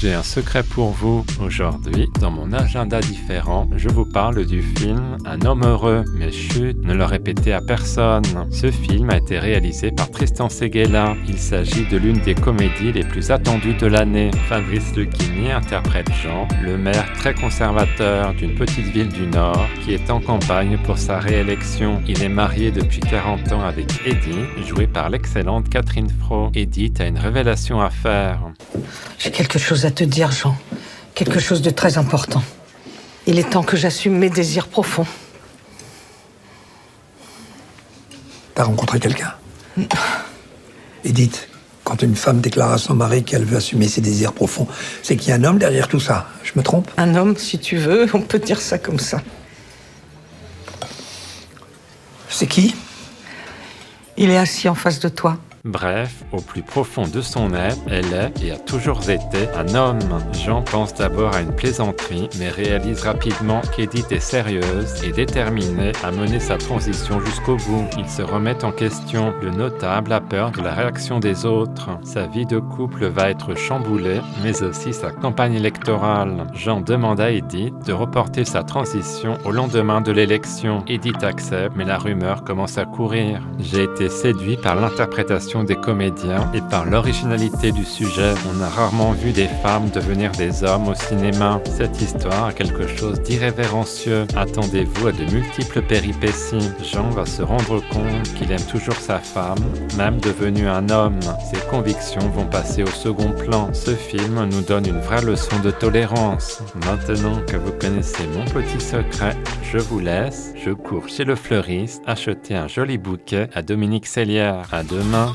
J'ai un secret pour vous. Aujourd'hui, dans mon agenda différent, je vous parle du film Un homme heureux. Mais chut, ne le répétez à personne. Ce film a été réalisé par Tristan Seguela. Il s'agit de l'une des comédies les plus attendues de l'année. Fabrice Lucchini interprète Jean, le maire très conservateur d'une petite ville du Nord qui est en campagne pour sa réélection. Il est marié depuis 40 ans avec Eddie, jouée par l'excellente Catherine Fro. Edith a une révélation à faire. J'ai quelque chose à te dire, Jean. Quelque chose de très important. Il est temps que j'assume mes désirs profonds. T'as rencontré quelqu'un? Edith, quand une femme déclare à son mari qu'elle veut assumer ses désirs profonds, c'est qu'il y a un homme derrière tout ça. Je me trompe? Un homme, si tu veux, on peut dire ça comme ça. C'est qui? Il est assis en face de toi. Bref, au plus profond de son être, elle est et a toujours été un homme. Jean pense d'abord à une plaisanterie, mais réalise rapidement qu'Edith est sérieuse et déterminée à mener sa transition jusqu'au bout. Il se remet en question. Le notable a peur de la réaction des autres. Sa vie de couple va être chamboulée, mais aussi sa campagne électorale. Jean demande à Edith de reporter sa transition au lendemain de l'élection. Edith accepte, mais la rumeur commence à courir. J'ai été séduit par l'interprétation des comédiens et par l'originalité du sujet. On a rarement vu des femmes devenir des hommes au cinéma. Cette histoire a quelque chose d'irrévérencieux. Attendez-vous à de multiples péripéties. Jean va se rendre compte qu'il aime toujours sa femme, même devenu un homme. Ses convictions vont passer au second plan. Ce film nous donne une vraie leçon de tolérance. Maintenant que vous connaissez mon petit secret, je vous laisse. Je cours chez le fleuriste acheter un joli bouquet à Dominique Sellière. À demain.